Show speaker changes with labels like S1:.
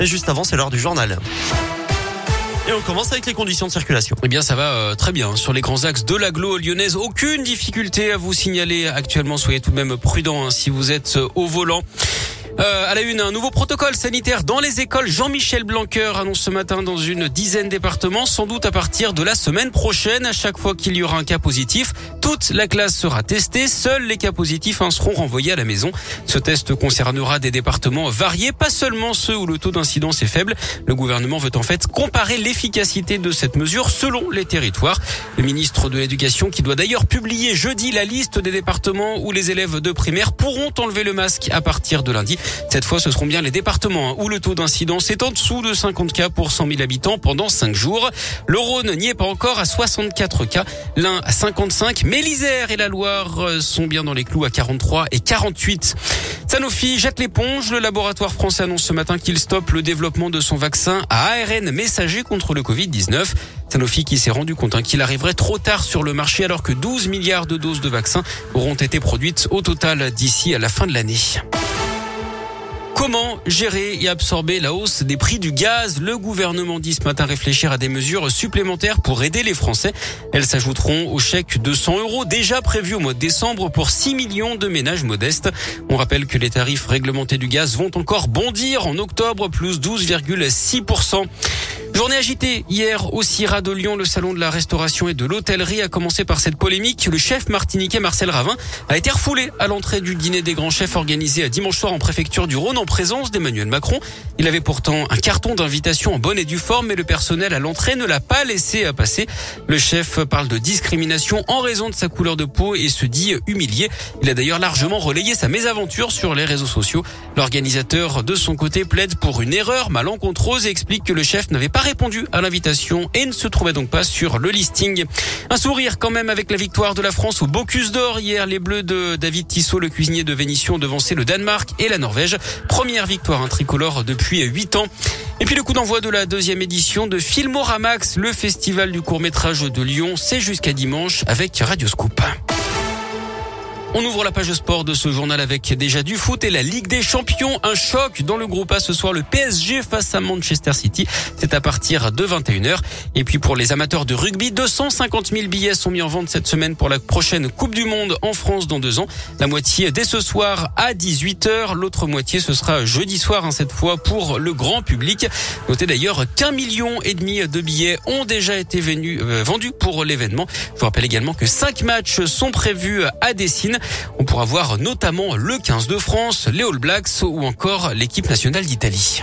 S1: Et juste avant, c'est l'heure du journal. Et on commence avec les conditions de circulation.
S2: Eh bien, ça va euh, très bien. Sur les grands axes de l'agglo lyonnaise, aucune difficulté à vous signaler actuellement. Soyez tout de même prudents hein, si vous êtes euh, au volant. Euh, à la une, un nouveau protocole sanitaire dans les écoles. Jean-Michel Blanquer annonce ce matin dans une dizaine départements, sans doute à partir de la semaine prochaine. À chaque fois qu'il y aura un cas positif, toute la classe sera testée. Seuls les cas positifs hein, seront renvoyés à la maison. Ce test concernera des départements variés, pas seulement ceux où le taux d'incidence est faible. Le gouvernement veut en fait comparer l'efficacité de cette mesure selon les territoires. Le ministre de l'Éducation, qui doit d'ailleurs publier jeudi la liste des départements où les élèves de primaire pourront enlever le masque à partir de lundi. Cette fois, ce seront bien les départements hein, où le taux d'incidence est en dessous de 50 cas pour 100 000 habitants pendant 5 jours. Le Rhône n'y est pas encore à 64 cas, l'Ain à 55, mais l'Isère et la Loire euh, sont bien dans les clous à 43 et 48. Sanofi jette l'éponge. Le laboratoire français annonce ce matin qu'il stoppe le développement de son vaccin à ARN messager contre le Covid-19. Sanofi qui s'est rendu compte hein, qu'il arriverait trop tard sur le marché alors que 12 milliards de doses de vaccins auront été produites au total d'ici à la fin de l'année. Comment gérer et absorber la hausse des prix du gaz? Le gouvernement dit ce matin réfléchir à des mesures supplémentaires pour aider les Français. Elles s'ajouteront au chèque de 100 euros déjà prévu au mois de décembre pour 6 millions de ménages modestes. On rappelle que les tarifs réglementés du gaz vont encore bondir en octobre, plus 12,6%. Journée agitée hier au CIRA de Lyon, le salon de la restauration et de l'hôtellerie a commencé par cette polémique. Le chef martiniquais Marcel Ravin a été refoulé à l'entrée du dîner des grands chefs organisé à dimanche soir en préfecture du Rhône en présence d'Emmanuel Macron. Il avait pourtant un carton d'invitation en bonne et due forme, mais le personnel à l'entrée ne l'a pas laissé passer. Le chef parle de discrimination en raison de sa couleur de peau et se dit humilié. Il a d'ailleurs largement relayé sa mésaventure sur les réseaux sociaux. L'organisateur de son côté plaide pour une erreur malencontreuse et explique que le chef n'avait pas répondu à l'invitation et ne se trouvait donc pas sur le listing. Un sourire quand même avec la victoire de la France au Bocuse d'Or hier. Les Bleus de David Tissot, le cuisinier de Vénition, devançaient le Danemark et la Norvège. Première victoire un tricolore depuis huit ans. Et puis le coup d'envoi de la deuxième édition de Filmoramax, le festival du court métrage de Lyon, c'est jusqu'à dimanche avec Radioscoop. On ouvre la page sport de ce journal avec déjà du foot et la Ligue des Champions. Un choc dans le groupe A ce soir, le PSG face à Manchester City. C'est à partir de 21h. Et puis pour les amateurs de rugby, 250 000 billets sont mis en vente cette semaine pour la prochaine Coupe du Monde en France dans deux ans. La moitié dès ce soir à 18h. L'autre moitié, ce sera jeudi soir, hein, cette fois pour le grand public. Notez d'ailleurs qu'un million et demi de billets ont déjà été euh, vendus pour l'événement. Je vous rappelle également que cinq matchs sont prévus à Dessine. On pourra voir notamment le 15 de France, les All Blacks ou encore l'équipe nationale d'Italie.